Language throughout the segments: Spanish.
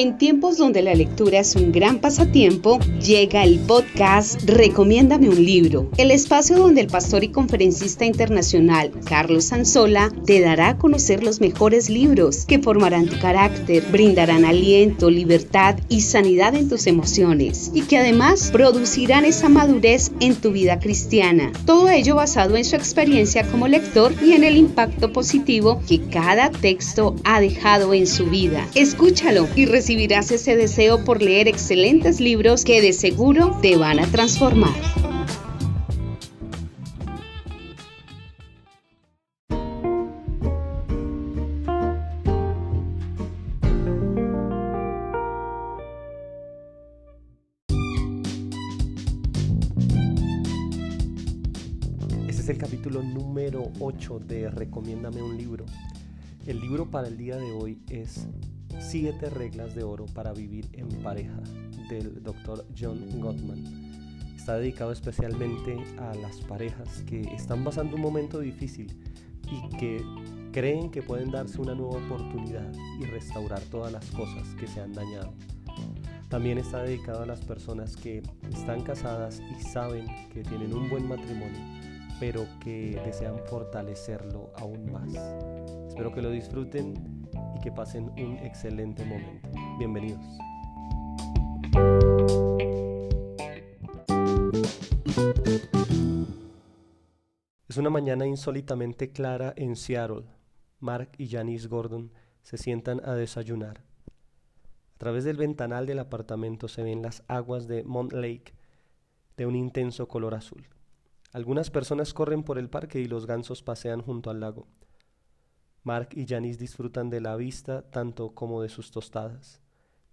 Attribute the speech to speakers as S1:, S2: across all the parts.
S1: En tiempos donde la lectura es un gran pasatiempo, llega el podcast Recomiéndame un libro, el espacio donde el pastor y conferencista internacional Carlos Sanzola te dará a conocer los mejores libros que formarán tu carácter, brindarán aliento, libertad y sanidad en tus emociones y que además producirán esa madurez en tu vida cristiana. Todo ello basado en su experiencia como lector y en el impacto positivo que cada texto ha dejado en su vida. Escúchalo y recibirás ese deseo por leer excelentes libros que de seguro te van a transformar.
S2: Este es el capítulo número 8 de Recomiéndame un libro. El libro para el día de hoy es Siete reglas de oro para vivir en pareja del Dr. John Gottman. Está dedicado especialmente a las parejas que están pasando un momento difícil y que creen que pueden darse una nueva oportunidad y restaurar todas las cosas que se han dañado. También está dedicado a las personas que están casadas y saben que tienen un buen matrimonio, pero que desean fortalecerlo aún más. Espero que lo disfruten que pasen un excelente momento. Bienvenidos. Es una mañana insólitamente clara en Seattle. Mark y Janice Gordon se sientan a desayunar. A través del ventanal del apartamento se ven las aguas de Mont Lake de un intenso color azul. Algunas personas corren por el parque y los gansos pasean junto al lago. Mark y Janice disfrutan de la vista tanto como de sus tostadas,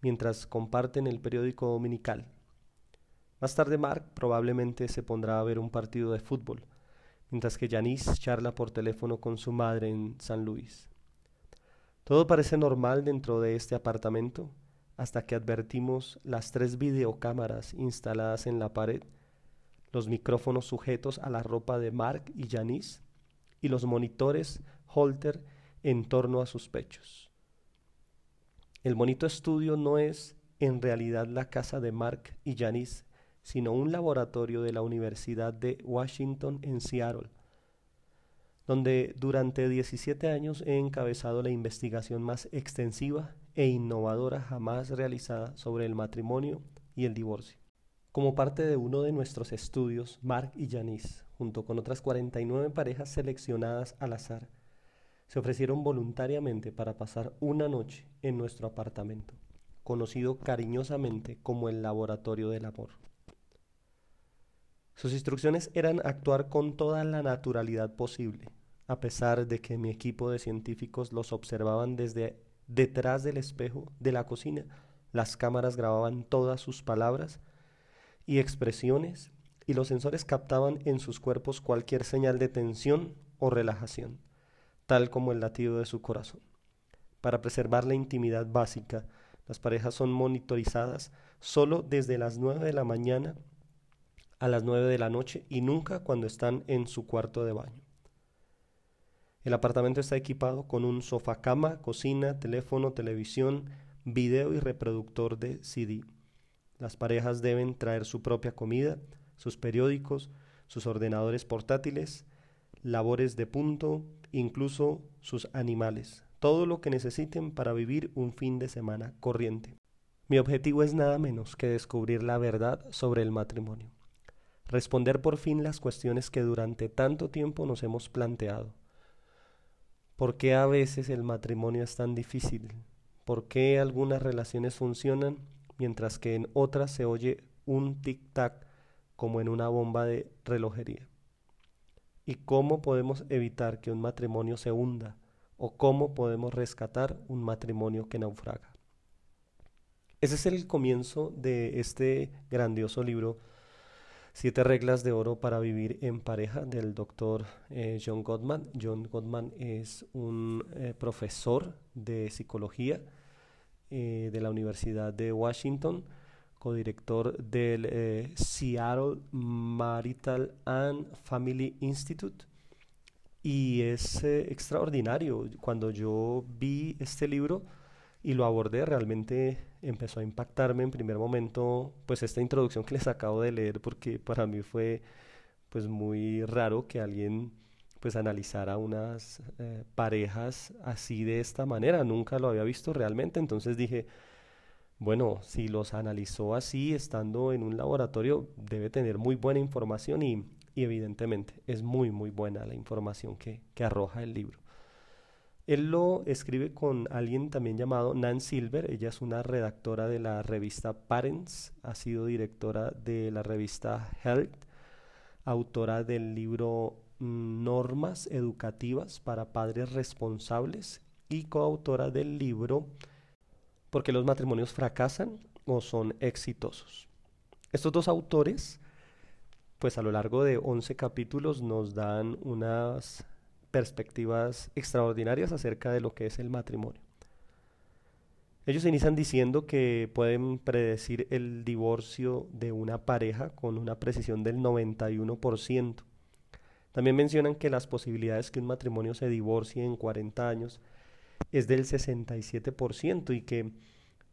S2: mientras comparten el periódico dominical. Más tarde Mark probablemente se pondrá a ver un partido de fútbol, mientras que Janice charla por teléfono con su madre en San Luis. Todo parece normal dentro de este apartamento hasta que advertimos las tres videocámaras instaladas en la pared, los micrófonos sujetos a la ropa de Mark y Janice y los monitores Holter en torno a sus pechos. El bonito estudio no es en realidad la casa de Mark y Janice, sino un laboratorio de la Universidad de Washington en Seattle, donde durante 17 años he encabezado la investigación más extensiva e innovadora jamás realizada sobre el matrimonio y el divorcio. Como parte de uno de nuestros estudios, Mark y Janice, junto con otras 49 parejas seleccionadas al azar, se ofrecieron voluntariamente para pasar una noche en nuestro apartamento, conocido cariñosamente como el Laboratorio del Amor. Sus instrucciones eran actuar con toda la naturalidad posible, a pesar de que mi equipo de científicos los observaban desde detrás del espejo de la cocina. Las cámaras grababan todas sus palabras y expresiones y los sensores captaban en sus cuerpos cualquier señal de tensión o relajación tal como el latido de su corazón. Para preservar la intimidad básica, las parejas son monitorizadas solo desde las 9 de la mañana a las 9 de la noche y nunca cuando están en su cuarto de baño. El apartamento está equipado con un sofá cama, cocina, teléfono, televisión, video y reproductor de CD. Las parejas deben traer su propia comida, sus periódicos, sus ordenadores portátiles, labores de punto, incluso sus animales, todo lo que necesiten para vivir un fin de semana corriente. Mi objetivo es nada menos que descubrir la verdad sobre el matrimonio, responder por fin las cuestiones que durante tanto tiempo nos hemos planteado. ¿Por qué a veces el matrimonio es tan difícil? ¿Por qué algunas relaciones funcionan mientras que en otras se oye un tic-tac como en una bomba de relojería? Y cómo podemos evitar que un matrimonio se hunda o cómo podemos rescatar un matrimonio que naufraga. Ese es el comienzo de este grandioso libro, Siete reglas de oro para vivir en pareja, del doctor eh, John Gottman. John Gottman es un eh, profesor de psicología eh, de la Universidad de Washington codirector del eh, Seattle Marital and Family Institute. Y es eh, extraordinario. Cuando yo vi este libro, y lo abordé, realmente empezó a impactarme en primer momento, pues esta introducción que les acabo de leer, porque para mí fue pues muy raro que alguien pues analizara unas eh, parejas así de esta manera, nunca lo había visto realmente, entonces dije, bueno, si los analizó así estando en un laboratorio, debe tener muy buena información y, evidentemente es muy, muy buena la información que, que arroja el libro. Él lo escribe con alguien también llamado Nan Silver. Ella es una redactora de la revista Parents, ha sido directora de la revista Health, autora del libro mm, Normas Educativas para Padres Responsables y coautora del libro ¿Por qué los matrimonios fracasan o son exitosos? Estos dos autores, pues a lo largo de 11 capítulos nos dan unas perspectivas extraordinarias acerca de lo que es el matrimonio. Ellos inician diciendo que pueden predecir el divorcio de una pareja con una precisión del 91%. También mencionan que las posibilidades que un matrimonio se divorcie en 40 años es del 67% y que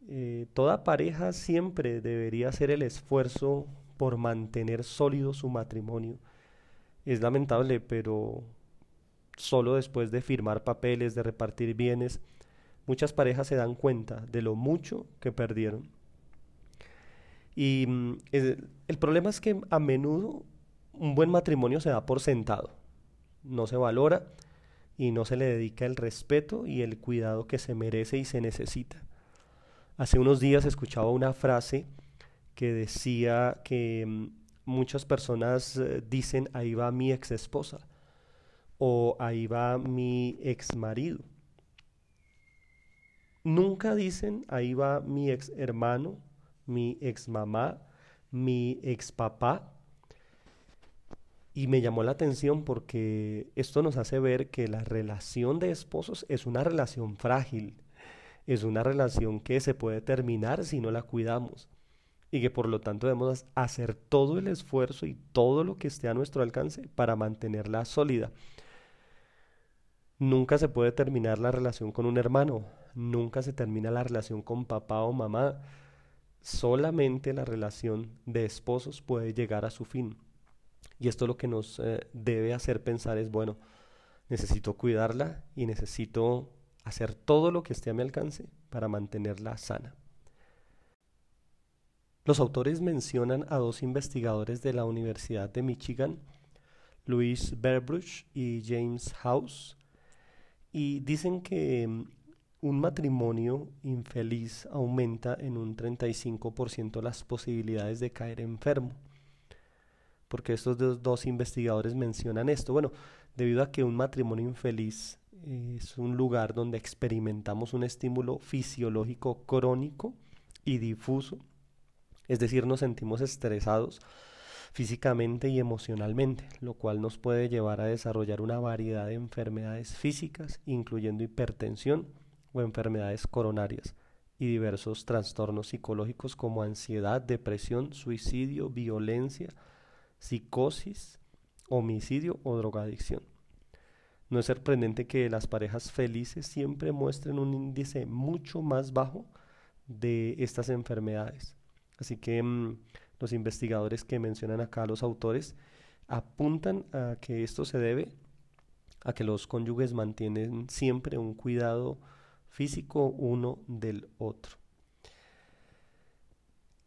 S2: eh, toda pareja siempre debería hacer el esfuerzo por mantener sólido su matrimonio. Es lamentable, pero solo después de firmar papeles, de repartir bienes, muchas parejas se dan cuenta de lo mucho que perdieron. Y mm, el problema es que a menudo un buen matrimonio se da por sentado, no se valora y no se le dedica el respeto y el cuidado que se merece y se necesita. Hace unos días escuchaba una frase que decía que mm, muchas personas eh, dicen ahí va mi ex esposa o ahí va mi ex marido. Nunca dicen ahí va mi ex hermano, mi ex mamá, mi ex papá. Y me llamó la atención porque esto nos hace ver que la relación de esposos es una relación frágil, es una relación que se puede terminar si no la cuidamos y que por lo tanto debemos hacer todo el esfuerzo y todo lo que esté a nuestro alcance para mantenerla sólida. Nunca se puede terminar la relación con un hermano, nunca se termina la relación con papá o mamá. Solamente la relación de esposos puede llegar a su fin. Y esto lo que nos eh, debe hacer pensar es, bueno, necesito cuidarla y necesito hacer todo lo que esté a mi alcance para mantenerla sana. Los autores mencionan a dos investigadores de la Universidad de Michigan, Louis Berbruch y James House, y dicen que mm, un matrimonio infeliz aumenta en un 35% las posibilidades de caer enfermo. Porque estos dos, investigadores mencionan esto. Bueno, debido a que un matrimonio infeliz es un lugar donde experimentamos un estímulo fisiológico crónico y difuso, es decir, nos sentimos estresados, físicamente y emocionalmente, lo cual nos puede llevar a desarrollar una variedad de enfermedades físicas, incluyendo hipertensión o enfermedades coronarias, y diversos trastornos psicológicos como ansiedad, depresión, suicidio, violencia, psicosis, homicidio o drogadicción. No es sorprendente que las parejas felices siempre muestren un índice mucho más bajo de estas enfermedades. Así que mm, los investigadores que mencionan acá los autores apuntan a que esto se debe a que los cónyuges mantienen siempre un cuidado físico uno del otro.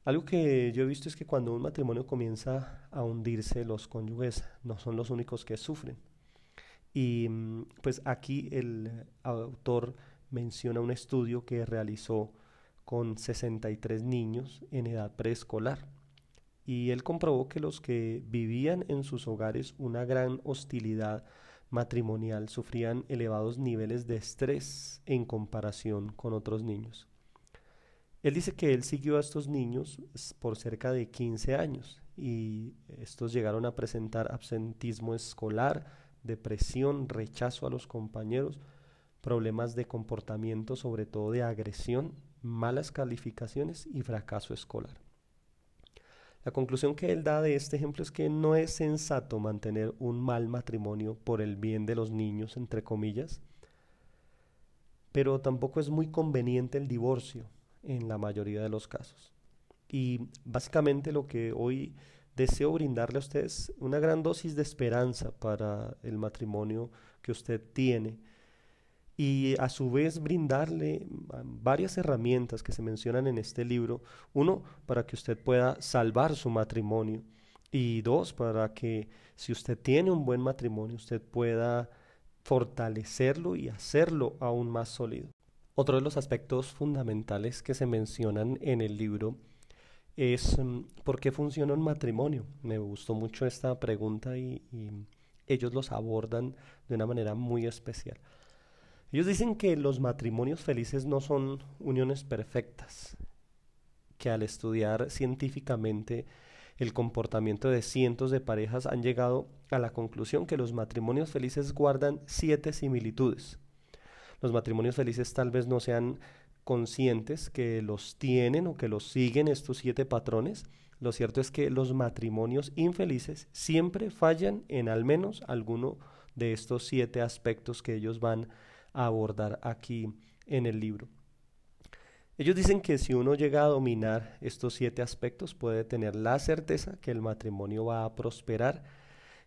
S2: Algo que yo he visto es que cuando un matrimonio comienza a hundirse, los cónyuges no son los únicos que sufren. Y mm, pues aquí el autor menciona un estudio que realizó con 63 niños en edad preescolar y él comprobó que los que vivían en sus hogares una gran hostilidad matrimonial sufrían elevados niveles de estrés en comparación con otros niños. Él dice que él siguió a estos niños por cerca de 15 años y estos llegaron a presentar absentismo escolar, depresión, rechazo a los compañeros, problemas de comportamiento, sobre todo de agresión, malas calificaciones y fracaso escolar. La conclusión que él da de este ejemplo es que no es sensato mantener un mal matrimonio por el bien de los niños, entre comillas, pero tampoco es muy conveniente el divorcio en la mayoría de los casos. Y básicamente lo que hoy deseo brindarle a ustedes una gran dosis de esperanza para el matrimonio que usted tiene y a su vez brindarle varias herramientas que se mencionan en este libro. Uno, para que usted pueda salvar su matrimonio y dos, para que si usted tiene un buen matrimonio, usted pueda fortalecerlo y hacerlo aún más sólido. Otro de los aspectos fundamentales que se mencionan en el libro es mm, ¿por qué funciona un matrimonio? Me gustó mucho esta pregunta y, ellos los abordan de una manera muy especial. Ellos dicen que los matrimonios felices no son uniones perfectas, que al estudiar científicamente el comportamiento de cientos de parejas han llegado a la conclusión que los matrimonios felices guardan siete similitudes. Los matrimonios felices tal vez no sean conscientes que los tienen o que los siguen estos siete patrones, lo cierto es que los matrimonios infelices siempre fallan en al menos alguno de estos siete aspectos que ellos van a abordar aquí en el libro. Ellos dicen que si uno llega a dominar estos siete aspectos puede tener la certeza que el matrimonio va a prosperar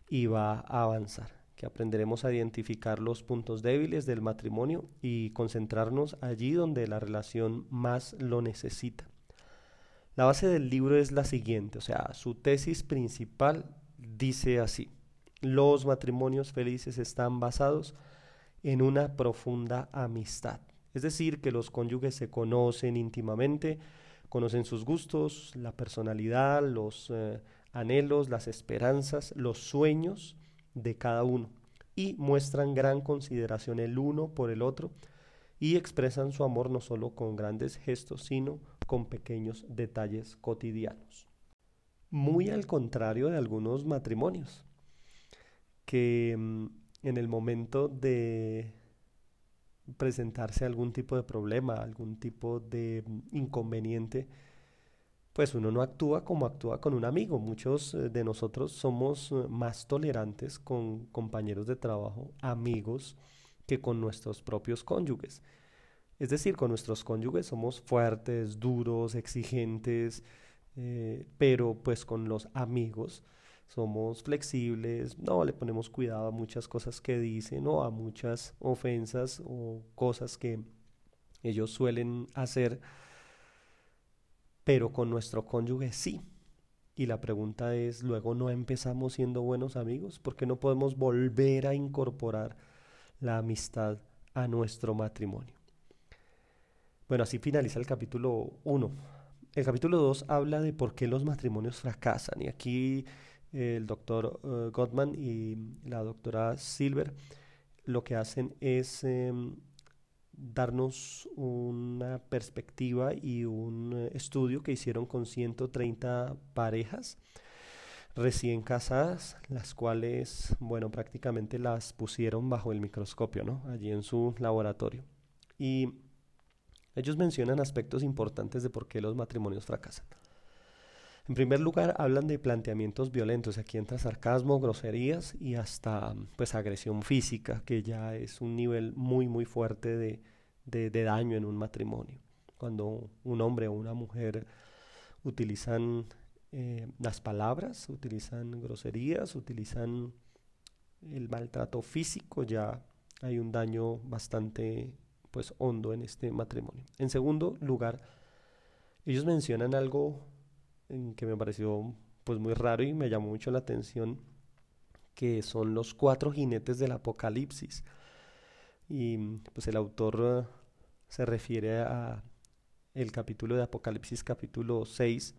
S2: y va a avanzar que aprenderemos a identificar los puntos débiles del matrimonio y concentrarnos allí donde la relación más lo necesita. La base del libro es la siguiente, o sea, su tesis principal dice así, los matrimonios felices están basados en una profunda amistad, es decir, que los cónyuges se conocen íntimamente, conocen sus gustos, la personalidad, los eh, anhelos, las esperanzas, los sueños, de cada uno y muestran gran consideración el uno por el otro y expresan su amor no solo con grandes gestos, sino con pequeños detalles cotidianos. Muy al contrario de algunos matrimonios, que mm, en el momento de presentarse algún tipo de problema, algún tipo de mm, inconveniente, pues uno no actúa como actúa con un amigo. Muchos eh, de nosotros somos eh, más tolerantes con compañeros de trabajo, amigos, que con nuestros propios cónyuges. Es decir, con nuestros cónyuges somos fuertes, duros, exigentes, eh, pero pues con los amigos somos flexibles, no le ponemos cuidado a muchas cosas que dicen o a muchas ofensas o cosas que ellos suelen hacer pero con nuestro cónyuge sí. Y la pregunta es, luego no empezamos siendo buenos amigos, porque no podemos volver a incorporar la amistad a nuestro matrimonio. Bueno, así finaliza el capítulo 1. El capítulo 2 habla de por qué los matrimonios fracasan. Y aquí el doctor uh, Gottman y la doctora Silver lo que hacen es em, darnos una perspectiva y un eh, estudio que hicieron con 130 parejas recién casadas, las cuales, bueno, prácticamente las pusieron bajo el microscopio, ¿no? Allí en su laboratorio. Y ellos mencionan aspectos importantes de por qué los matrimonios fracasan. En primer lugar, hablan de planteamientos violentos. Aquí entra sarcasmo, groserías y hasta pues agresión física, que ya es un nivel muy muy fuerte de, de, daño en un matrimonio. Cuando un hombre o una mujer utilizan eh, las palabras, utilizan groserías, utilizan el maltrato físico, ya hay un daño bastante pues hondo en este matrimonio. En segundo lugar, ellos mencionan algo que me pareció pues muy raro y me llamó mucho la atención, que son los cuatro jinetes del apocalipsis. Y pues el autor eh, se refiere a el capítulo de Apocalipsis capítulo 6,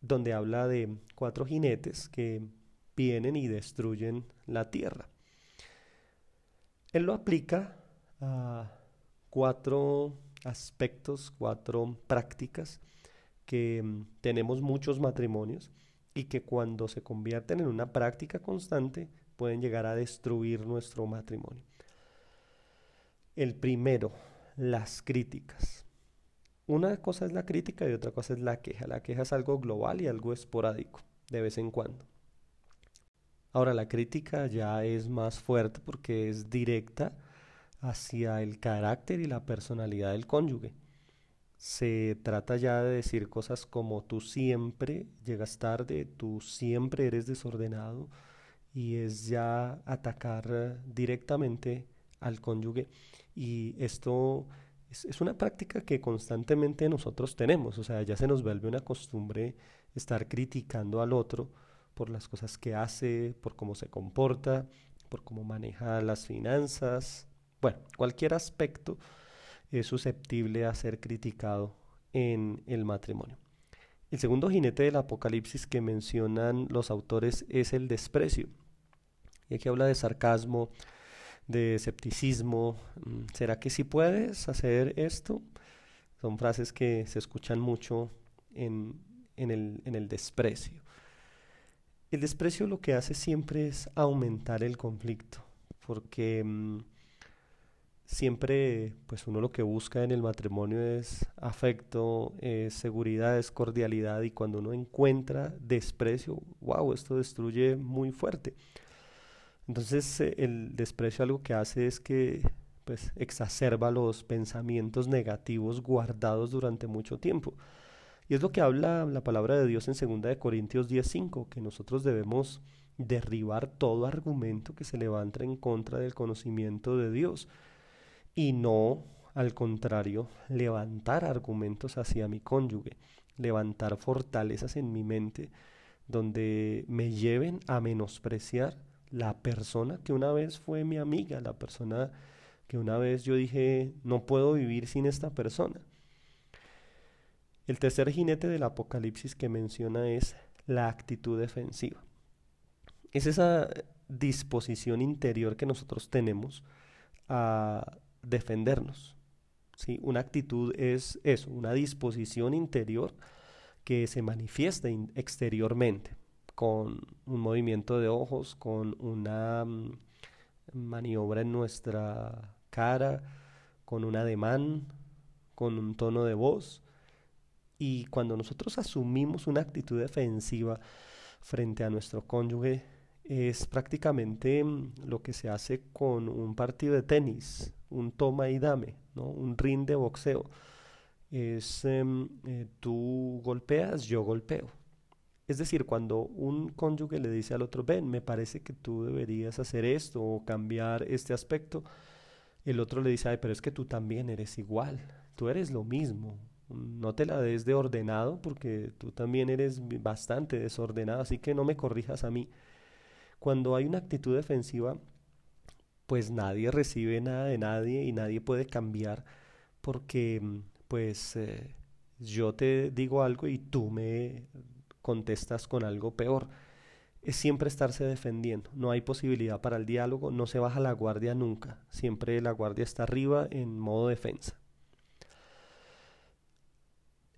S2: donde habla de cuatro jinetes que vienen y destruyen la tierra. Él lo aplica a cuatro aspectos, cuatro prácticas que mm, tenemos muchos matrimonios y que cuando se convierten en una práctica constante pueden llegar a destruir nuestro matrimonio. El primero, las críticas. Una cosa es la crítica y otra cosa es la queja. La queja es algo global y algo esporádico, de vez en cuando. Ahora, la crítica ya es más fuerte porque es directa hacia el carácter y la personalidad del cónyuge. Se trata ya de decir cosas como tú siempre llegas tarde, tú siempre eres desordenado y es ya atacar directamente al cónyuge. Y esto es, una práctica que constantemente nosotros tenemos, o sea, ya se nos vuelve una costumbre estar criticando al otro por las cosas que hace, por cómo se comporta, por cómo maneja las finanzas, bueno, cualquier aspecto es susceptible a ser criticado en el matrimonio. El segundo jinete del Apocalipsis que mencionan los autores es el desprecio. Y aquí habla de sarcasmo, de escepticismo. Mm, ¿Será que sí puedes hacer esto? Son frases que se escuchan mucho en, el, en el desprecio. El desprecio lo que hace siempre es aumentar el conflicto, porque mm, siempre pues uno lo que busca en el matrimonio es afecto, es seguridad, es cordialidad y cuando uno encuentra desprecio, wow, esto destruye muy fuerte. Entonces eh, el desprecio algo que hace es que pues exacerba los pensamientos negativos guardados durante mucho tiempo. Y es lo que habla la palabra de Dios en 2 de Corintios 10:5, que nosotros debemos derribar todo argumento que se levanta en contra del conocimiento de Dios y no, al contrario, levantar argumentos hacia mi cónyuge, levantar fortalezas en mi mente donde me lleven a menospreciar la persona que una vez fue mi amiga, la persona que una vez yo dije, no puedo vivir sin esta persona. El tercer jinete del Apocalipsis que menciona es la actitud defensiva. Es esa disposición interior que nosotros tenemos a defendernos. ¿sí? Una actitud es eso, una disposición interior que se manifiesta exteriormente con un movimiento de ojos, con una mm, maniobra en nuestra cara, con un ademán, con un tono de voz y cuando nosotros asumimos una actitud defensiva frente a nuestro cónyuge, es prácticamente mm, lo que se hace con un partido de tenis, un toma y dame, ¿no? un ring de boxeo. Es em, eh, tú golpeas, yo golpeo. Es decir, cuando un cónyuge le dice al otro, ven, me parece que tú deberías hacer esto o cambiar este aspecto, el otro le dice, ay, pero es que tú también eres igual, tú eres lo mismo, no te la des de ordenado porque tú también eres bastante desordenado, así que no me corrijas a mí. Cuando hay una actitud defensiva, pues nadie recibe nada de nadie y nadie puede cambiar porque pues eh, yo te digo algo y tú me contestas con algo peor. Es siempre estarse defendiendo, no hay posibilidad para el diálogo, no se baja la guardia nunca, siempre la guardia está arriba en modo defensa.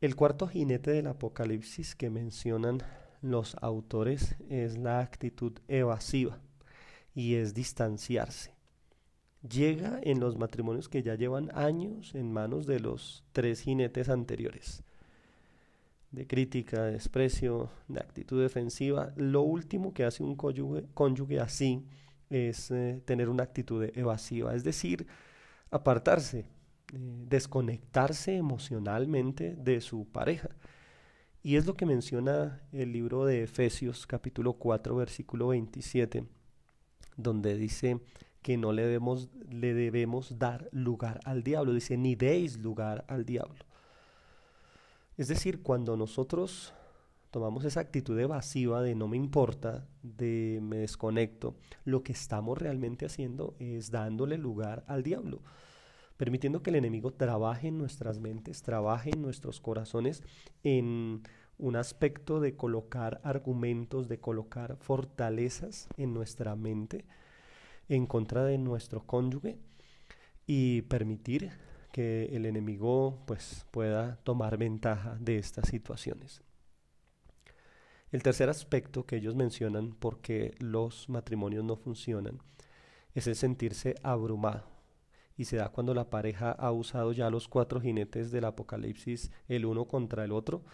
S2: El cuarto jinete del Apocalipsis que mencionan los autores es la actitud evasiva y es distanciarse. Llega en los matrimonios que ya llevan años en manos de los tres jinetes anteriores. De crítica, de desprecio, de actitud defensiva. Lo último que hace un cónyuge, así es eh, tener una actitud evasiva, es decir, apartarse, eh, desconectarse emocionalmente de su pareja. Y es lo que menciona el libro de Efesios capítulo 4 versículo 27, donde dice que no le debemos, le debemos dar lugar al diablo. Dice, ni deis lugar al diablo. Es decir, cuando nosotros tomamos esa actitud evasiva de no me importa, de me desconecto, lo que estamos realmente haciendo es dándole lugar al diablo permitiendo que el enemigo trabaje en nuestras mentes, trabaje en nuestros corazones en un aspecto de colocar argumentos, de colocar fortalezas en nuestra mente en contra de nuestro cónyuge y permitir que el enemigo pues pueda tomar ventaja de estas situaciones. El tercer aspecto que ellos mencionan porque los matrimonios no funcionan es el sentirse abrumado y se da cuando la pareja ha usado ya los cuatro jinetes del apocalipsis el uno contra el otro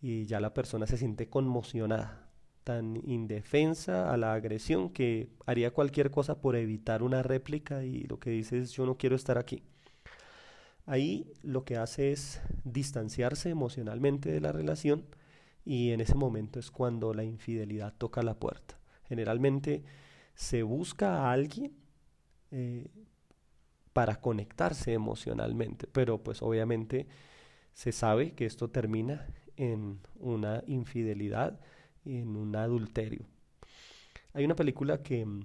S2: y ya la persona se siente conmocionada, tan indefensa a la agresión que haría cualquier cosa por evitar una réplica y lo que dice es yo no quiero estar aquí. Ahí lo que hace es distanciarse emocionalmente de la relación y en ese momento es cuando la infidelidad toca la puerta. Generalmente se busca a alguien eh, para conectarse emocionalmente, pero pues obviamente se sabe que esto termina en una infidelidad, en un adulterio. Hay una película que mm,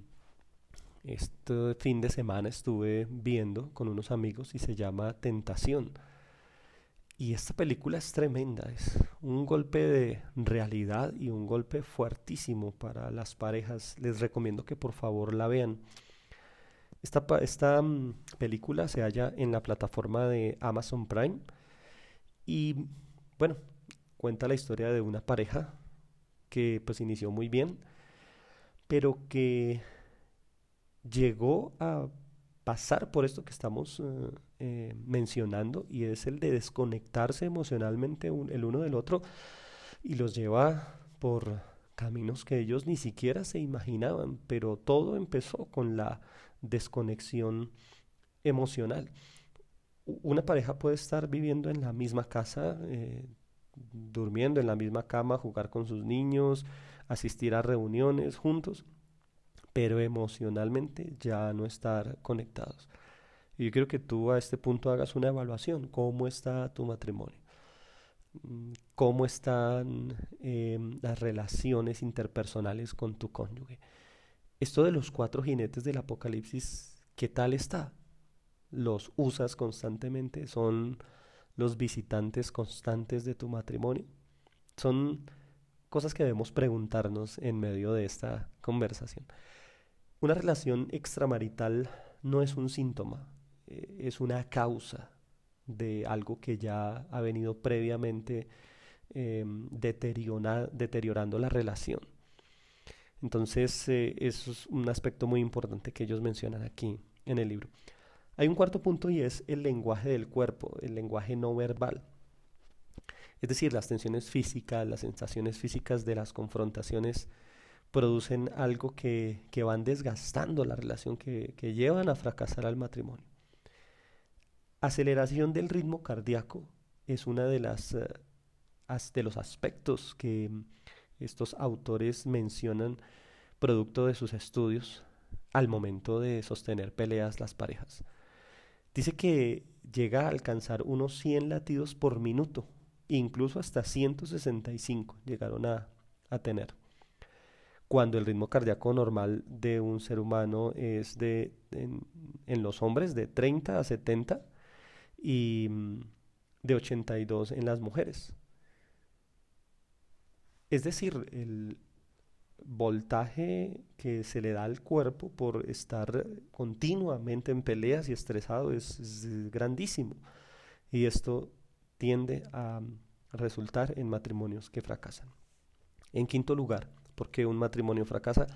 S2: este fin de semana estuve viendo con unos amigos y se llama Tentación. Y esta película es tremenda, es un golpe de realidad y un golpe fuertísimo para las parejas. Les recomiendo que por favor la vean. Esta, esta mm, película se halla en la plataforma de Amazon Prime y bueno, cuenta la historia de una pareja que pues inició muy bien, pero que llegó a pasar por esto que estamos eh, eh, mencionando y es el de desconectarse emocionalmente el uno del otro y los lleva por caminos que ellos ni siquiera se imaginaban, pero todo empezó con la desconexión emocional. Una pareja puede estar viviendo en la misma casa, eh, durmiendo en la misma cama, jugar con sus niños, asistir a reuniones juntos, pero emocionalmente ya no estar conectados. Y yo quiero que tú a este punto hagas una evaluación. ¿Cómo está tu matrimonio? Mm, ¿Cómo están em, las relaciones interpersonales con tu cónyuge? Esto de los cuatro jinetes del apocalipsis, ¿qué tal está? ¿Los usas constantemente? ¿Son los visitantes constantes de tu matrimonio? Son cosas que debemos preguntarnos en medio de esta conversación. Una relación extramarital no es un síntoma, eh, es una causa de algo que ya ha venido previamente em, deteriorando la relación. Entonces, eh, eso es un aspecto muy importante que ellos mencionan aquí en el libro. Hay un cuarto punto y es el lenguaje del cuerpo, el lenguaje no verbal. Es decir, las tensiones físicas, las sensaciones físicas de las confrontaciones producen algo que, van desgastando la relación, que, llevan a fracasar al matrimonio. Aceleración del ritmo cardíaco es una de las eh, de los aspectos que estos autores mencionan producto de sus estudios al momento de sostener peleas las parejas. Dice que llega a alcanzar unos 100 latidos por minuto, incluso hasta 165 llegaron a, tener. Cuando el ritmo cardíaco normal de un ser humano es de, en, los hombres, de 30 a 70 y mm, de 82 en las mujeres. Es decir, el, voltaje que se le da al cuerpo por estar continuamente en peleas y estresado es, grandísimo. Y esto tiende a resultar en matrimonios que fracasan. En quinto lugar, porque un matrimonio fracasa?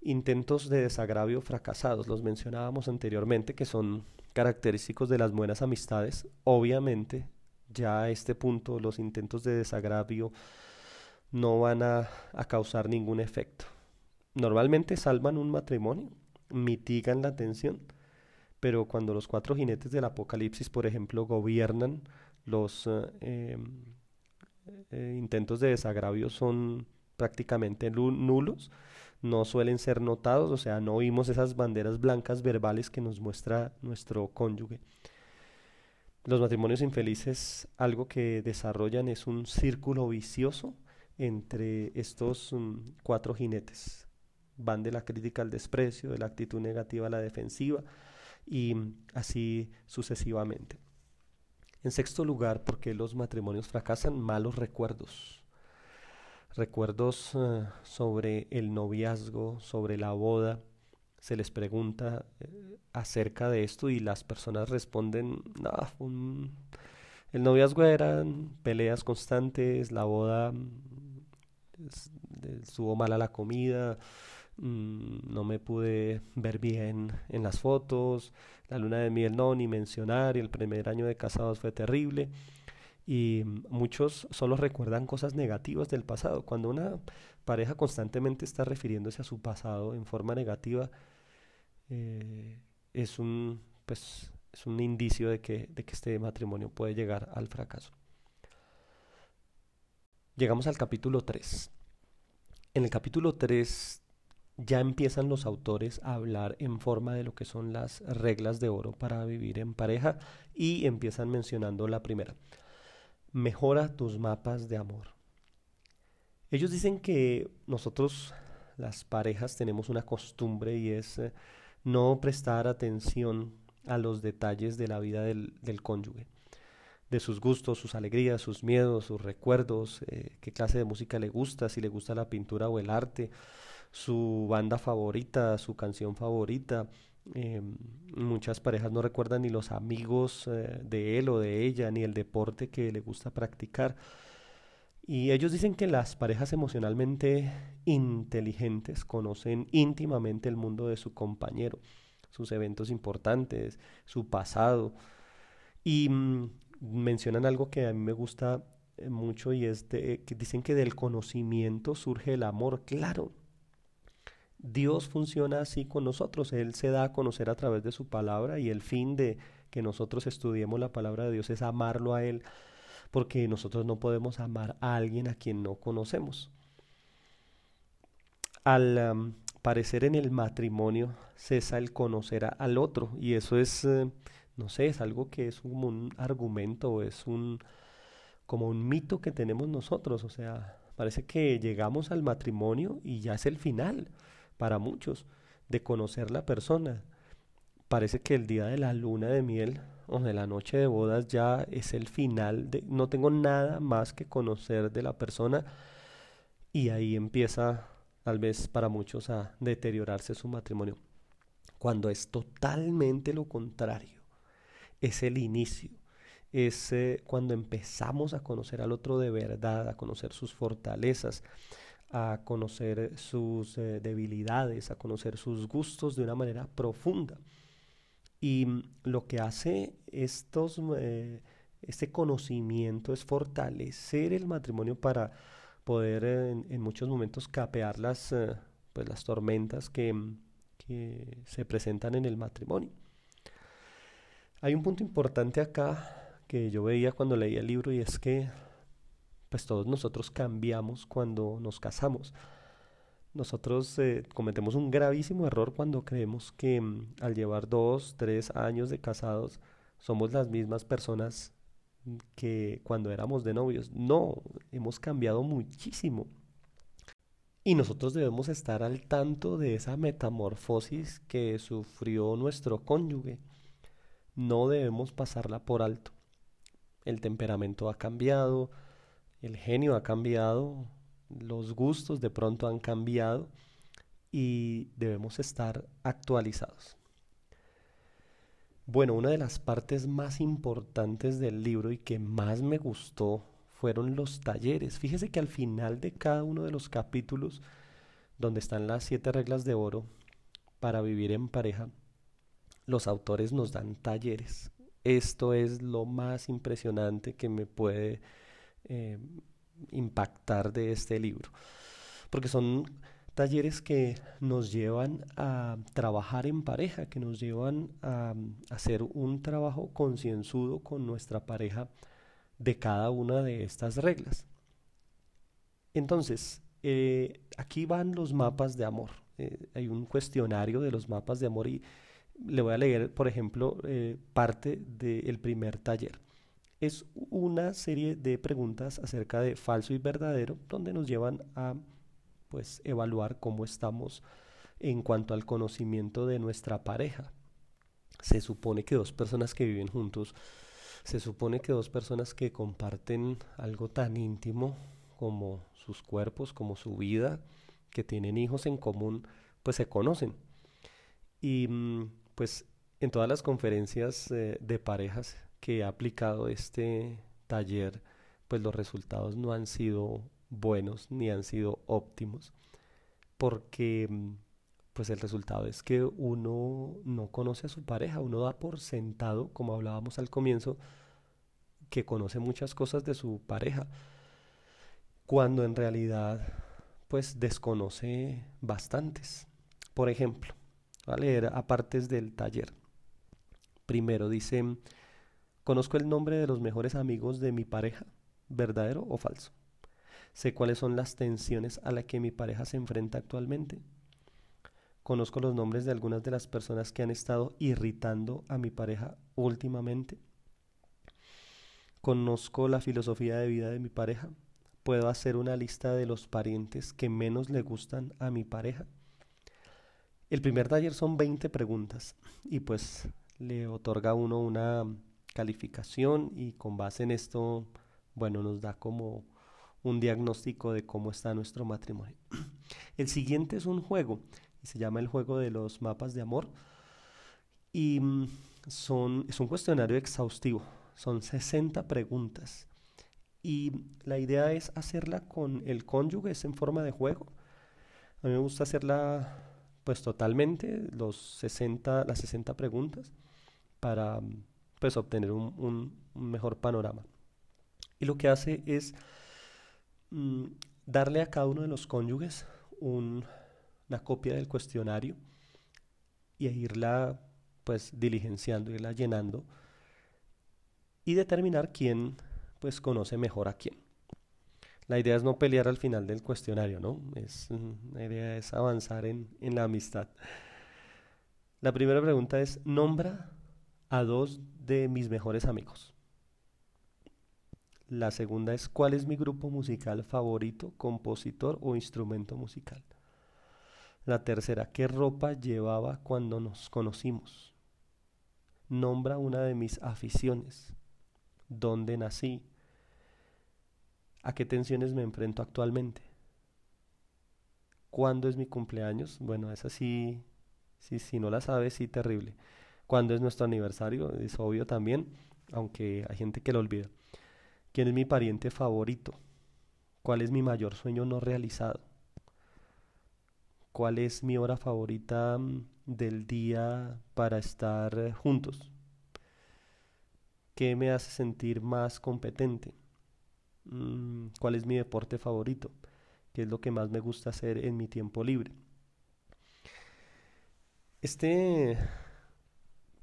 S2: Intentos de desagravio fracasados, los mencionábamos anteriormente, que son característicos de las buenas amistades. Obviamente, ya a este punto los intentos de desagravio no van a, causar ningún efecto. Normalmente salvan un matrimonio, mitigan la tensión, pero cuando los cuatro jinetes del apocalipsis, por ejemplo, gobiernan, los eh, em, eh, intentos de desagravio son prácticamente nulos, no suelen ser notados, o sea, no oímos esas banderas blancas verbales que nos muestra nuestro cónyuge. Los matrimonios infelices, algo que desarrollan es un círculo vicioso entre estos mm, cuatro jinetes. Van de la crítica al desprecio, de la actitud negativa a la defensiva y mm, así sucesivamente. En sexto lugar, porque los matrimonios fracasan? Malos recuerdos. Recuerdos eh, sobre el noviazgo, sobre la boda. Se les pregunta eh, acerca de esto y las personas responden, el noviazgo eran peleas constantes, la boda mm, estuvo mala la comida, mm, no me pude ver bien en las fotos, la luna de miel no, ni mencionar, y el primer año de casados fue terrible. Y muchos solo recuerdan cosas negativas del pasado. Cuando una pareja constantemente está refiriéndose a su pasado en forma negativa, eh, es un pues es un indicio de que, de que este matrimonio puede llegar al fracaso. Llegamos al capítulo 3. En el capítulo 3 ya empiezan los autores a hablar en forma de lo que son las reglas de oro para vivir en pareja y empiezan mencionando la primera. Mejora tus mapas de amor. Ellos dicen que nosotros, las parejas, tenemos una costumbre y es eh, no prestar atención a los detalles de la vida del, cónyuge, de sus gustos, sus alegrías, sus miedos, sus recuerdos, eh, qué clase de música le gusta, si le gusta la pintura o el arte, su banda favorita, su canción favorita. Eh, muchas parejas no recuerdan ni los amigos eh, de él o de ella, ni el deporte que le gusta practicar. Y ellos dicen que las parejas emocionalmente inteligentes conocen íntimamente el mundo de su compañero, sus eventos importantes, su pasado. Y mm, mencionan algo que a mí me gusta eh, mucho y es que dicen que del conocimiento surge el amor. Claro, Dios funciona así con nosotros. Él se da a conocer a través de su palabra y el fin de que nosotros estudiemos la palabra de Dios es amarlo a Él porque nosotros no podemos amar a alguien a quien no conocemos. Al parecer en el matrimonio cesa el conocer al otro y eso es, eh, no sé, es algo que es como un argumento, es un como un mito que tenemos nosotros, o sea, parece que llegamos al matrimonio y ya es el final para muchos de conocer la persona. Parece que el día de la luna de miel o de la noche de bodas ya es el final, de, no tengo nada más que conocer de la persona y ahí empieza tal vez para muchos a deteriorarse su matrimonio, cuando es totalmente lo contrario, es el inicio, es eh, cuando empezamos a conocer al otro de verdad, a conocer sus fortalezas, a conocer sus eh, debilidades, a conocer sus gustos de una manera profunda. Y mm, lo que hace estos, eh, este conocimiento es fortalecer el matrimonio para poder en, muchos momentos capear las, pues las tormentas que, mm, que se presentan en el matrimonio. Hay un punto importante acá que yo veía cuando leía el libro y es que pues todos nosotros cambiamos cuando nos casamos. Nosotros eh, cometemos un gravísimo error cuando creemos que mm, al llevar dos, tres años de casados somos las mismas personas que cuando éramos de novios. No, hemos cambiado muchísimo. Y nosotros debemos estar al tanto de esa metamorfosis que sufrió nuestro cónyuge. No debemos pasarla por alto. El temperamento ha cambiado, el genio ha cambiado, los gustos de pronto han cambiado y debemos estar actualizados. Bueno, una de las partes más importantes del libro y que más me gustó fueron los talleres. Fíjese que al final de cada uno de los capítulos, donde están las siete reglas de oro para vivir en pareja, los autores nos dan talleres. Esto es lo más impresionante que me puede eh, impactar de este libro. Porque son talleres que nos llevan a trabajar en pareja, que nos llevan a, hacer un trabajo concienzudo con nuestra pareja de cada una de estas reglas. Entonces, eh, aquí van los mapas de amor. Eh, hay un cuestionario de los mapas de amor y le voy a leer, por ejemplo, parte del primer taller es una serie de preguntas acerca de falso y verdadero, donde nos llevan a pues evaluar cómo estamos en cuanto al conocimiento de nuestra pareja. Se supone que dos personas que viven juntos, se supone que dos personas que comparten algo tan íntimo como sus cuerpos, como su vida, que tienen hijos en común, pues se conocen. Y mm, pues en todas las conferencias eh, de parejas que he aplicado este taller, pues los resultados no han sido buenos ni han sido óptimos, porque mm, pues el resultado es que uno no conoce a su pareja, uno da por sentado, como hablábamos al comienzo, que conoce muchas cosas de su pareja, cuando en realidad pues desconoce bastantes. Por ejemplo, voy a leer apartes del taller. Primero dice, conozco el nombre de los mejores amigos de mi pareja, verdadero o falso. Sé cuáles son las tensiones a las que mi pareja se enfrenta actualmente. Conozco los nombres de algunas de las personas que han estado irritando a mi pareja últimamente. Conozco la filosofía de vida de mi pareja. Puedo hacer una lista de los parientes que menos le gustan a mi pareja. El primer taller son 20 preguntas y pues le otorga uno una calificación y con base en esto, bueno, nos da como un diagnóstico de cómo está nuestro matrimonio. El siguiente es un juego y se llama el juego de los mapas de amor y mm, son, es un cuestionario exhaustivo, son 60 preguntas y la idea es hacerla con el cónyuge, es en forma de juego. A mí me gusta hacerla pues totalmente, los 60, las 60 preguntas para pues obtener un, mejor panorama. Y lo que hace es mm, darle a cada uno de los cónyuges una copia del cuestionario y irla pues diligenciando, irla llenando y determinar quién pues conoce mejor a quién. La idea es no pelear al final del cuestionario, ¿no? Es, mm, la idea es avanzar en, en la amistad. La primera pregunta es, nombra a dos de mis mejores amigos. La segunda es, ¿cuál es mi grupo musical favorito, compositor o instrumento musical? La tercera, ¿qué ropa llevaba cuando nos conocimos? Nombra una de mis aficiones. ¿Dónde nací? ¿A qué tensiones me enfrento actualmente? ¿Cuándo es mi cumpleaños? Bueno, esa sí, sí, si no la sabes, sí, terrible. ¿Cuándo es nuestro aniversario? Es obvio también, aunque hay gente que lo olvida. ¿Quién es mi pariente favorito? ¿Cuál es mi mayor sueño no realizado? ¿Cuál es mi hora favorita mm, del día para estar juntos? ¿Qué me hace sentir más competente? Mm, ¿Cuál es mi deporte favorito? ¿Qué es lo que más me gusta hacer en mi tiempo libre? Este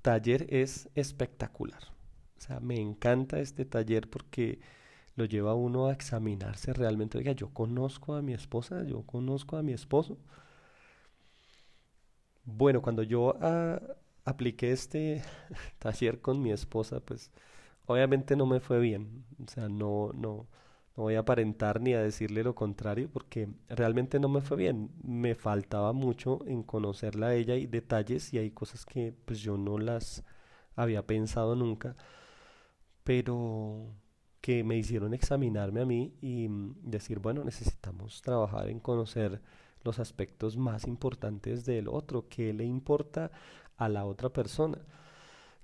S2: taller es espectacular. O sea, me encanta este taller porque lo lleva a uno a examinarse realmente. Oiga, yo conozco a mi esposa, yo conozco a mi esposo. Bueno, cuando yo ah, apliqué este taller con mi esposa, pues obviamente no me fue bien. O sea, no, no, no voy a aparentar ni a decirle lo contrario porque realmente no me fue bien. Me faltaba mucho en conocerla a ella y detalles y hay cosas que pues yo no las había pensado nunca, pero que me hicieron examinarme a mí y mm, decir, bueno, necesitamos trabajar en conocer los aspectos más importantes del otro, qué le importa a la otra persona.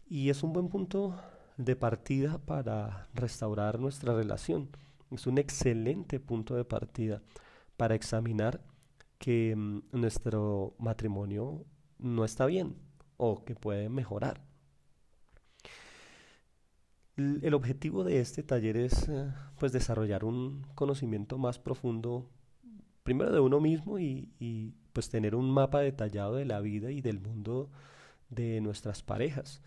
S2: Y es un buen punto de partida para restaurar nuestra relación. Es un excelente punto de partida para examinar que mm, nuestro matrimonio no está bien o que puede mejorar. El objetivo de este taller es eh, pues desarrollar un conocimiento más profundo primero de uno mismo y, y, pues tener un mapa detallado de la vida y del mundo de nuestras parejas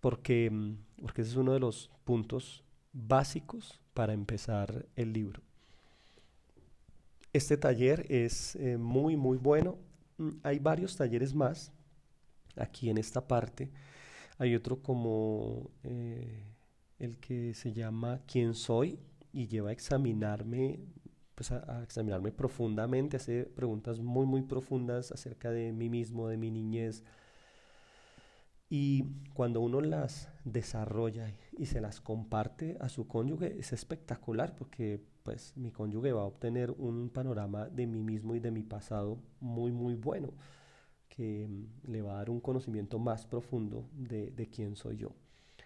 S2: porque, mm, porque ese es uno de los puntos básicos para empezar el libro. Este taller es eh, muy, muy bueno. Mm, hay varios talleres más aquí en esta parte. Hay otro como eh, el que se llama ¿Quién soy? y lleva a examinarme, pues a, examinarme profundamente, hace preguntas muy, muy profundas acerca de mí mismo, de mi niñez, y cuando uno las desarrolla y se las comparte a su cónyuge es espectacular porque pues mi cónyuge va a obtener un panorama de mí mismo y de mi pasado muy muy bueno que mm, le va a dar un conocimiento más profundo de, de quién soy yo.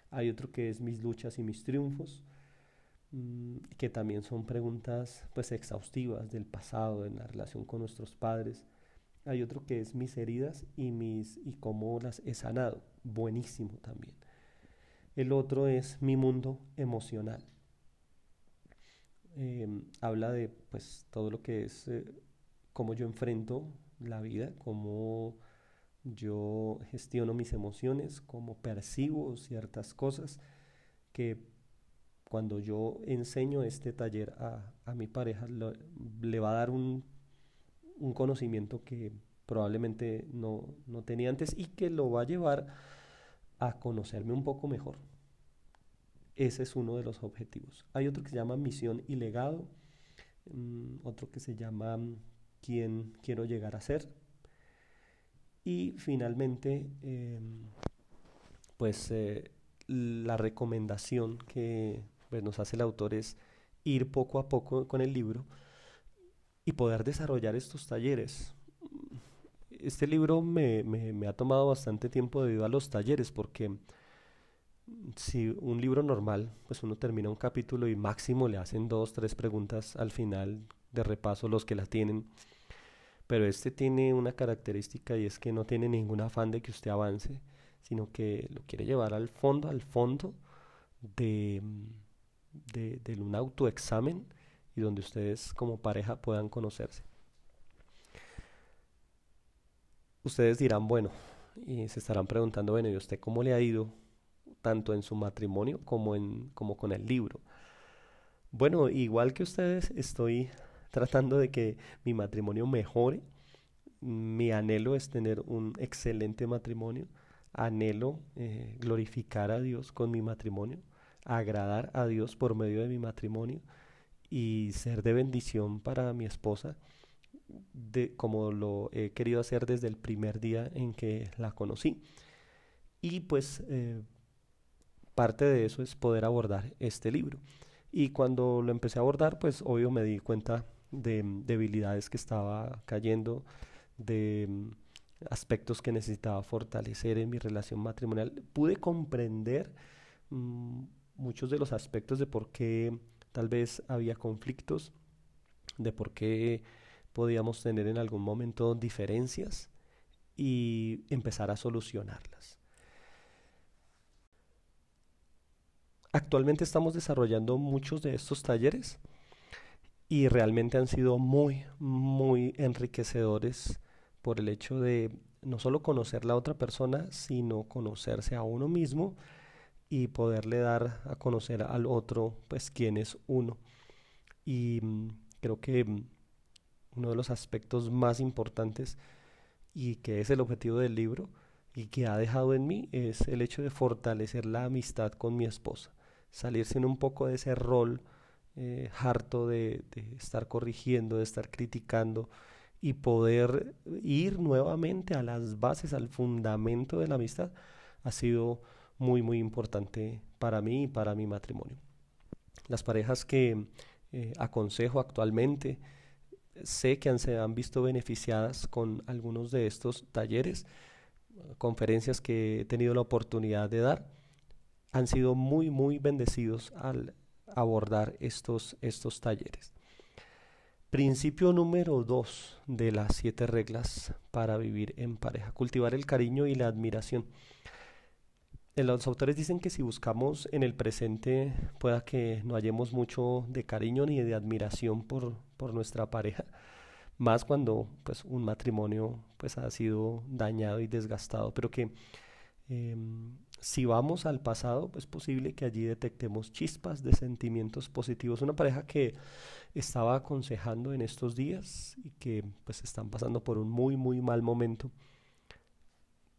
S2: Hay otro que es mis luchas y mis triunfos, mm, que también son preguntas pues exhaustivas del pasado, en la relación con nuestros padres. Hay otro que es mis heridas y mis y cómo las he sanado buenísimo también. El otro es Mi mundo emocional. Em, habla de pues todo lo que es eh, cómo yo enfrento la vida, cómo yo gestiono mis emociones, cómo percibo ciertas cosas que cuando yo enseño este taller a, mi pareja le va a dar un, conocimiento que probablemente no, no tenía antes y que lo va a llevar a conocerme un poco mejor. Ese es uno de los objetivos. Hay otro que se llama misión y legado, mm, otro que se llama mm, quién quiero llegar a ser. Y finalmente, em, pues eh, la recomendación que pues, nos hace el autor es ir poco a poco con el libro y poder desarrollar estos talleres. Este libro me, me ha tomado bastante tiempo debido a los talleres porque si un libro normal, pues uno termina un capítulo y máximo le hacen dos, tres preguntas al final de repaso los que la tienen. Pero este tiene una característica y es que no tiene ningún afán de que usted avance, sino que lo quiere llevar al fondo, al fondo de, de un autoexamen y donde ustedes como pareja puedan conocerse. Ustedes dirán, bueno, y se estarán preguntando, bueno, ¿y usted cómo le ha ido tanto en su matrimonio como, en, como con el libro. Bueno, igual que ustedes, estoy tratando de que mi matrimonio mejore. Mi anhelo es tener un excelente matrimonio. Anhelo eh, glorificar a Dios con mi matrimonio, agradar a Dios por medio de mi matrimonio y ser de bendición para mi esposa, de, como lo he querido hacer desde el primer día en que la conocí. Y pues eh, parte de eso es poder abordar este libro. Y cuando lo empecé a abordar, pues obvio me di cuenta de mm, debilidades que estaba cayendo, de mm, aspectos que necesitaba fortalecer en mi relación matrimonial. Pude comprender mm, muchos de los aspectos de por qué tal vez había conflictos, de por qué podíamos tener en algún momento diferencias y empezar a solucionarlas. Actualmente estamos desarrollando muchos de estos talleres y realmente han sido muy, muy enriquecedores por el hecho de no solo conocer la otra persona, sino conocerse a uno mismo y poderle dar a conocer al otro, pues, quién es uno. Y mm, creo que mm, uno de los aspectos más importantes y que es el objetivo del libro y que ha dejado en mí es el hecho de fortalecer la amistad con mi esposa salirse un poco de ese rol eh, harto de, estar corrigiendo, de estar criticando y poder ir nuevamente a las bases, al fundamento de la amistad, ha sido muy, muy importante para mí y para mi matrimonio. Las parejas que eh, aconsejo actualmente, sé que han, se han visto beneficiadas con algunos de estos talleres, conferencias que he tenido la oportunidad de dar han sido muy, muy bendecidos al abordar estos, estos talleres. Principio número dos de las siete reglas para vivir en pareja, cultivar el cariño y la admiración. Eh, los autores dicen que si buscamos en el presente pueda que no hallemos mucho de cariño ni de admiración por, por nuestra pareja, más cuando pues un matrimonio pues ha sido dañado y desgastado, pero que em, si vamos al pasado, es posible que allí detectemos chispas de sentimientos positivos. Una pareja que estaba aconsejando en estos días y que pues están pasando por un muy muy mal momento,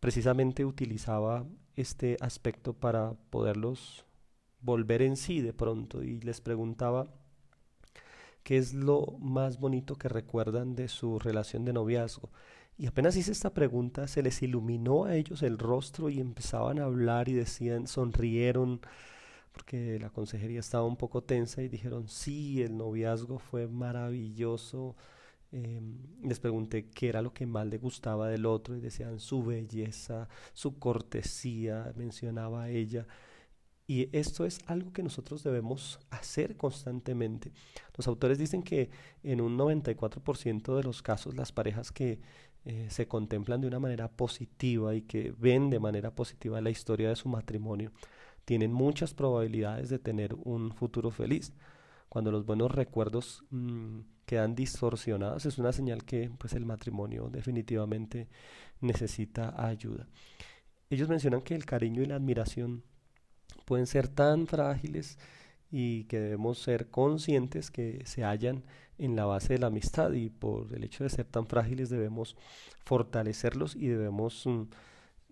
S2: precisamente utilizaba este aspecto para poderlos volver en sí de pronto y les preguntaba qué es lo más bonito que recuerdan de su relación de noviazgo. Y apenas hice esta pregunta, se les iluminó a ellos el rostro y empezaban a hablar y decían, sonrieron, porque la consejería estaba un poco tensa y dijeron, sí, el noviazgo fue maravilloso. Em, les pregunté qué era lo que más le gustaba del otro y decían su belleza, su cortesía, mencionaba a ella. Y esto es algo que nosotros debemos hacer constantemente. Los autores dicen que en un 94% de los casos las parejas que eh, se contemplan de una manera positiva y que ven de manera positiva la historia de su matrimonio, tienen muchas probabilidades de tener un futuro feliz. Cuando los buenos recuerdos mm, quedan distorsionados es una señal que pues el matrimonio definitivamente necesita ayuda. Ellos mencionan que el cariño y la admiración pueden ser tan frágiles y que debemos ser conscientes que se hallan en la base de la amistad y por el hecho de ser tan frágiles debemos fortalecerlos y debemos mm,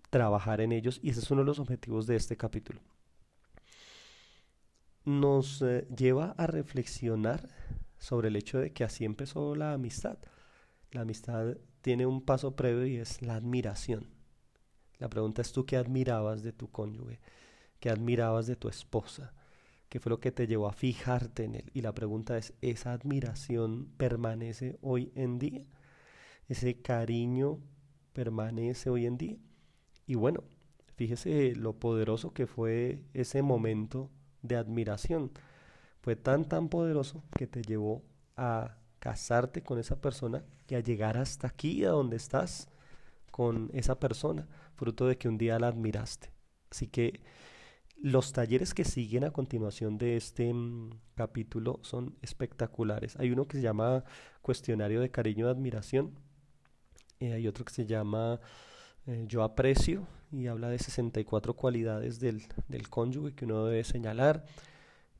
S2: trabajar en ellos y ese es uno de los objetivos de este capítulo. Nos eh, lleva a reflexionar sobre el hecho de que así empezó la amistad. La amistad tiene un paso previo y es la admiración. La pregunta es tú qué admirabas de tu cónyuge, qué admirabas de tu esposa, qué fue lo que te llevó a fijarte en él. Y la pregunta es, ¿esa admiración permanece hoy en día? ¿Ese cariño permanece hoy en día? Y bueno, fíjese lo poderoso que fue ese momento de admiración. Fue tan, tan poderoso que te llevó a casarte con esa persona y a llegar hasta aquí, a donde estás con esa persona, fruto de que un día la admiraste. Así que los talleres que siguen a continuación de este mm, capítulo son espectaculares. Hay uno que se llama Cuestionario de Cariño y Admiración. y hay otro que se llama eh, yo aprecio y habla de 64 cualidades del, del cónyuge que uno debe señalar.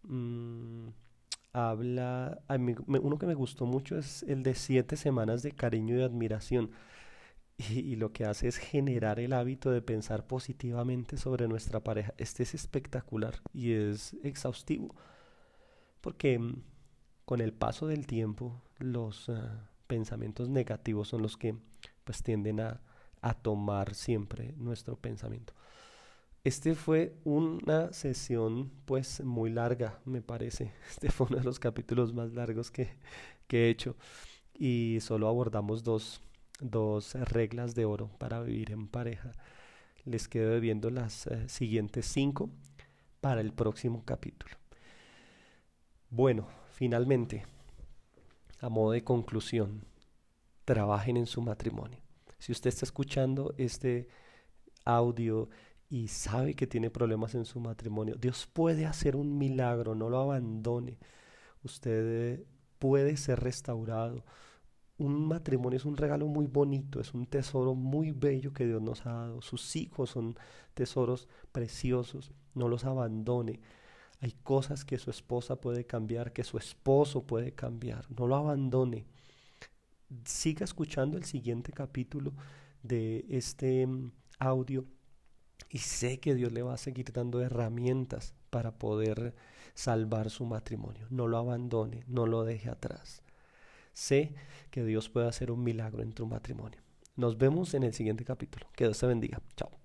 S2: Mm, habla, uno que me gustó mucho es el de siete semanas de cariño y admiración. Y, lo que hace es generar el hábito de pensar positivamente sobre nuestra pareja. Este es espectacular y es exhaustivo porque mm, con el paso del tiempo los ah, pensamientos negativos son los que pues tienden a, a tomar siempre nuestro pensamiento. Este fue una sesión pues muy larga, me parece. Este fue uno de los capítulos más largos que, he hecho y solo abordamos dos, dos, reglas de oro para vivir en pareja. Les quedo debiendo las eh, siguientes cinco para el próximo capítulo. Bueno, finalmente, a modo de conclusión, trabajen en su matrimonio. Si usted está escuchando este audio y sabe que tiene problemas en su matrimonio, Dios puede hacer un milagro, no lo abandone. Usted puede ser restaurado. Un matrimonio es un regalo muy bonito, es un tesoro muy bello que Dios nos ha dado. Sus hijos son tesoros preciosos, no los abandone. Hay cosas que su esposa puede cambiar, que su esposo puede cambiar. No lo abandone siga escuchando el siguiente capítulo de este mm, audio y sé que Dios le va a seguir dando herramientas para poder salvar su matrimonio. No lo abandone, no lo deje atrás. Sé que Dios puede hacer un milagro en tu matrimonio. Nos vemos en el siguiente capítulo. Que Dios te bendiga. Chao.